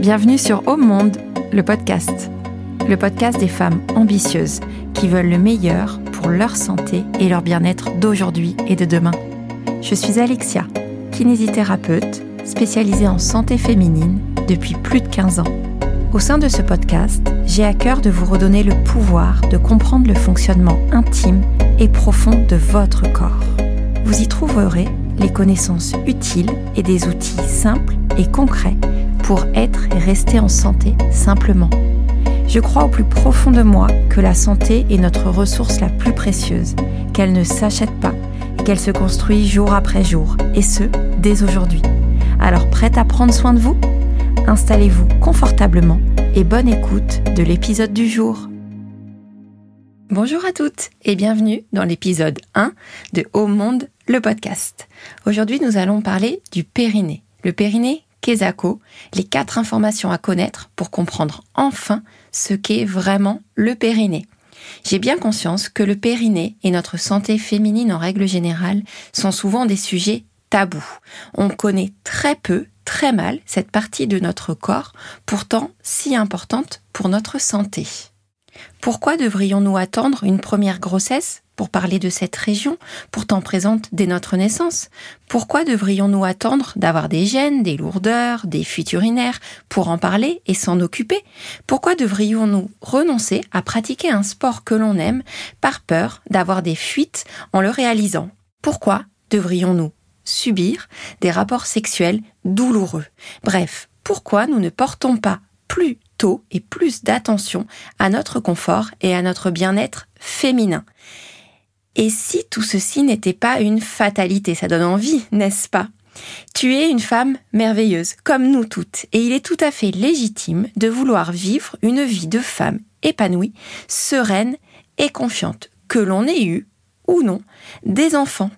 Bienvenue sur Au Monde, le podcast. Le podcast des femmes ambitieuses qui veulent le meilleur pour leur santé et leur bien-être d'aujourd'hui et de demain. Je suis Alexia, kinésithérapeute spécialisée en santé féminine depuis plus de 15 ans. Au sein de ce podcast, j'ai à cœur de vous redonner le pouvoir de comprendre le fonctionnement intime et profond de votre corps. Vous y trouverez les connaissances utiles et des outils simples et concrets pour être et rester en santé simplement. Je crois au plus profond de moi que la santé est notre ressource la plus précieuse, qu'elle ne s'achète pas et qu'elle se construit jour après jour, et ce, dès aujourd'hui. Alors prête à prendre soin de vous? Installez-vous confortablement et bonne écoute de l'épisode du jour. Bonjour à toutes et bienvenue dans l'épisode 1 de Au Monde, le podcast. Aujourd'hui, nous allons parler du périnée. Le périnée Kesako, les quatre informations à connaître pour comprendre enfin ce qu'est vraiment le périnée. J'ai bien conscience que le périnée et notre santé féminine en règle générale sont souvent des sujets tabous. On connaît très peu, très mal cette partie de notre corps, pourtant si importante pour notre santé. Pourquoi devrions-nous attendre une première grossesse pour parler de cette région, pourtant présente dès notre naissance? Pourquoi devrions-nous attendre d'avoir des gènes, des lourdeurs, des fuites urinaires pour en parler et s'en occuper? Pourquoi devrions-nous renoncer à pratiquer un sport que l'on aime par peur d'avoir des fuites en le réalisant? Pourquoi devrions-nous subir des rapports sexuels douloureux? Bref, pourquoi nous ne portons pas plus et plus d'attention à notre confort et à notre bien-être féminin et si tout ceci n'était pas une fatalité, ça donne envie, n'est-ce pas? Tu es une femme merveilleuse, comme nous toutes, et il est tout à fait légitime de vouloir vivre une vie de femme épanouie, sereine et confiante, que l'on ait eu, ou non, des enfants.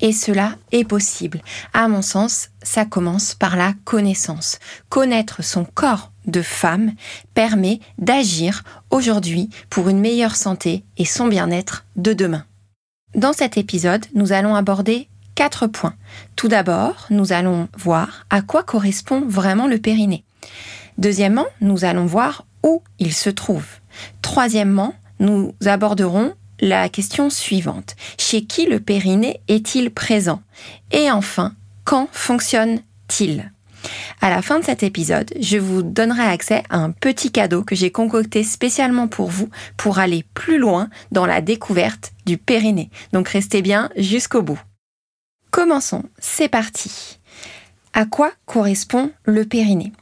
Et cela est possible. À mon sens, ça commence par la connaissance. Connaître son corps de femme permet d'agir aujourd'hui pour une meilleure santé et son bien-être de demain. Dans cet épisode, nous allons aborder quatre points. Tout d'abord, nous allons voir à quoi correspond vraiment le périnée. Deuxièmement, nous allons voir où il se trouve. Troisièmement, nous aborderons la question suivante. Chez qui le périnée est-il présent? Et enfin, quand fonctionne-t-il? À la fin de cet épisode, je vous donnerai accès à un petit cadeau que j'ai concocté spécialement pour vous pour aller plus loin dans la découverte du périnée. Donc restez bien jusqu'au bout. Commençons, c'est parti. À quoi correspond le périnée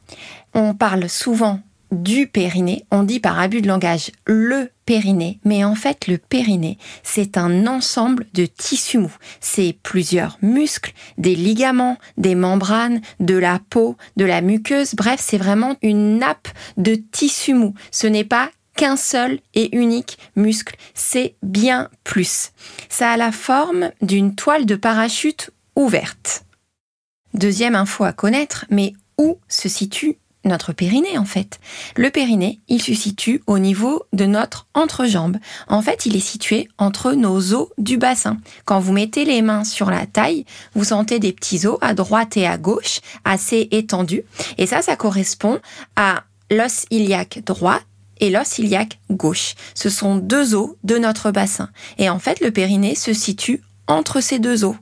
On parle souvent du périnée, on dit par abus de langage le périnée, mais en fait le périnée, c'est un ensemble de tissus mous. C'est plusieurs muscles, des ligaments, des membranes, de la peau, de la muqueuse, bref, c'est vraiment une nappe de tissus mous. Ce n'est pas qu'un seul et unique muscle, c'est bien plus. Ça a la forme d'une toile de parachute ouverte. Deuxième info à connaître, mais où se situe notre périnée en fait. Le périnée, il se situe au niveau de notre entrejambe. En fait, il est situé entre nos os du bassin. Quand vous mettez les mains sur la taille, vous sentez des petits os à droite et à gauche, assez étendus. Et ça, ça correspond à l'os iliaque droit et l'os iliaque gauche. Ce sont deux os de notre bassin. Et en fait, le périnée se situe entre ces deux os.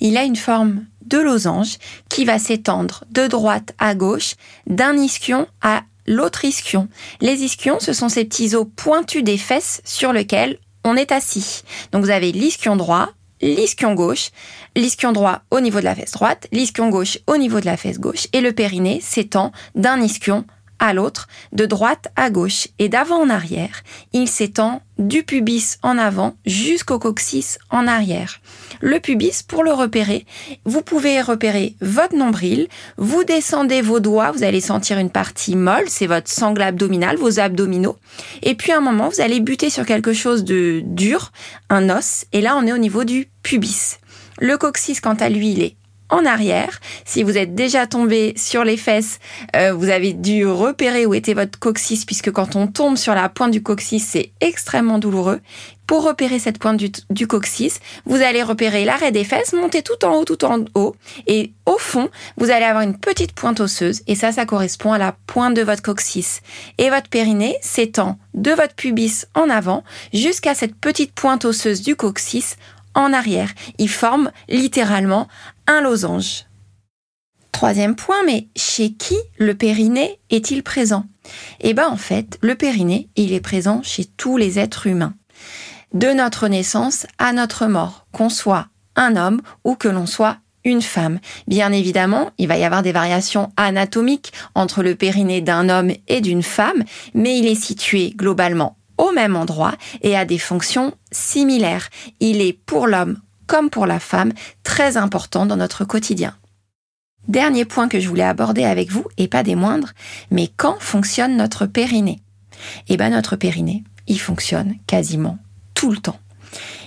Il a une forme de losange qui va s'étendre de droite à gauche, d'un ischion à l'autre ischion. Les ischions, ce sont ces petits os pointus des fesses sur lesquels on est assis. Donc vous avez l'ischion droit, l'ischion gauche, l'ischion droit au niveau de la fesse droite, l'ischion gauche au niveau de la fesse gauche, et le périnée s'étend d'un ischion à l'autre, de droite à gauche et d'avant en arrière. Il s'étend du pubis en avant jusqu'au coccyx en arrière. Le pubis, pour le repérer, vous pouvez repérer votre nombril, vous descendez vos doigts, vous allez sentir une partie molle, c'est votre sangle abdominal, vos abdominaux, et puis à un moment, vous allez buter sur quelque chose de dur, un os, et là on est au niveau du pubis. Le coccyx, quant à lui, il est en arrière. Si vous êtes déjà tombé sur les fesses, euh, vous avez dû repérer où était votre coccyx puisque quand on tombe sur la pointe du coccyx, c'est extrêmement douloureux. Pour repérer cette pointe du, du coccyx, vous allez repérer l'arrêt des fesses, monter tout en haut, tout en haut. Et au fond, vous allez avoir une petite pointe osseuse. Et ça, ça correspond à la pointe de votre coccyx. Et votre périnée s'étend de votre pubis en avant jusqu'à cette petite pointe osseuse du coccyx en arrière. Il forme littéralement un losange. Troisième point, mais chez qui le périnée est-il présent? Eh bien en fait, le périnée, il est présent chez tous les êtres humains. De notre naissance à notre mort, qu'on soit un homme ou que l'on soit une femme. Bien évidemment, il va y avoir des variations anatomiques entre le périnée d'un homme et d'une femme, mais il est situé globalement au même endroit et a des fonctions similaires. Il est pour l'homme comme pour la femme très important dans notre quotidien. Dernier point que je voulais aborder avec vous, et pas des moindres, mais quand fonctionne notre périnée? Eh bien notre périnée, il fonctionne quasiment tout le temps.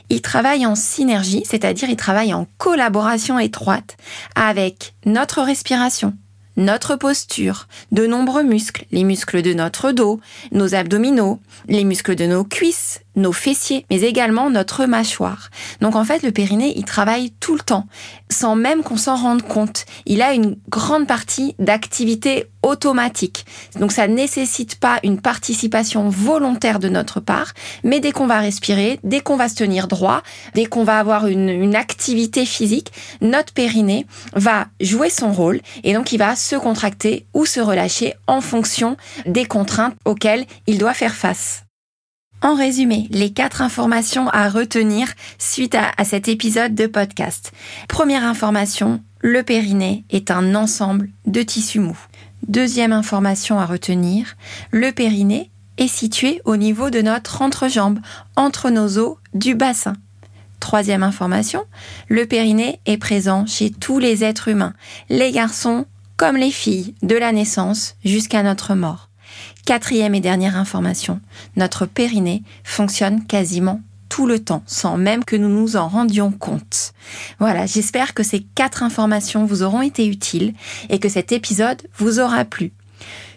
Il travaille en synergie, c'est-à-dire il travaille en collaboration étroite avec notre respiration, notre posture, de nombreux muscles, les muscles de notre dos, nos abdominaux, les muscles de nos cuisses, nos fessiers, mais également notre mâchoire. Donc en fait, le périnée, il travaille tout le temps, sans même qu'on s'en rende compte. Il a une grande partie d'activité automatique. Donc ça nécessite pas une participation volontaire de notre part, mais dès qu'on va respirer, dès qu'on va se tenir droit, dès qu'on va avoir une, activité physique, notre périnée va jouer son rôle et donc il va se contracter ou se relâcher en fonction des contraintes auxquelles il doit faire face. En résumé, les quatre informations à retenir suite à, cet épisode de podcast. Première information, le périnée est un ensemble de tissus mous. Deuxième information à retenir, le périnée est situé au niveau de notre entrejambe, entre nos os du bassin. Troisième information, le périnée est présent chez tous les êtres humains, les garçons comme les filles, de la naissance jusqu'à notre mort. Quatrième et dernière information, notre périnée fonctionne quasiment le temps, sans même que nous nous en rendions compte. Voilà, j'espère que ces quatre informations vous auront été utiles et que cet épisode vous aura plu.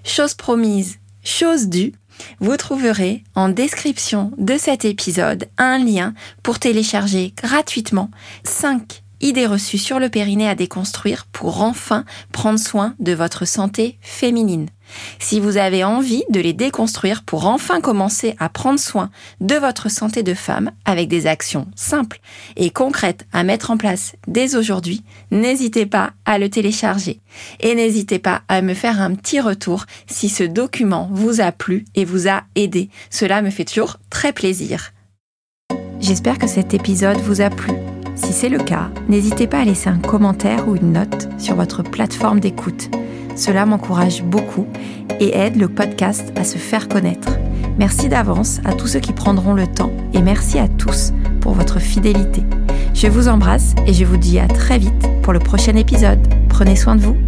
Chose promise, chose due, vous trouverez en description de cet épisode un lien pour télécharger gratuitement 5 idées reçues sur le périnée à déconstruire pour enfin prendre soin de votre santé féminine. Si vous avez envie de les déconstruire pour enfin commencer à prendre soin de votre santé de femme avec des actions simples et concrètes à mettre en place dès aujourd'hui, n'hésitez pas à le télécharger. Et n'hésitez pas à me faire un petit retour si ce document vous a plu et vous a aidé. Cela me fait toujours très plaisir. J'espère que cet épisode vous a plu. Si c'est le cas, n'hésitez pas à laisser un commentaire ou une note sur votre plateforme d'écoute. Cela m'encourage beaucoup et aide le podcast à se faire connaître. Merci d'avance à tous ceux qui prendront le temps et merci à tous pour votre fidélité. Je vous embrasse et je vous dis à très vite pour le prochain épisode. Prenez soin de vous.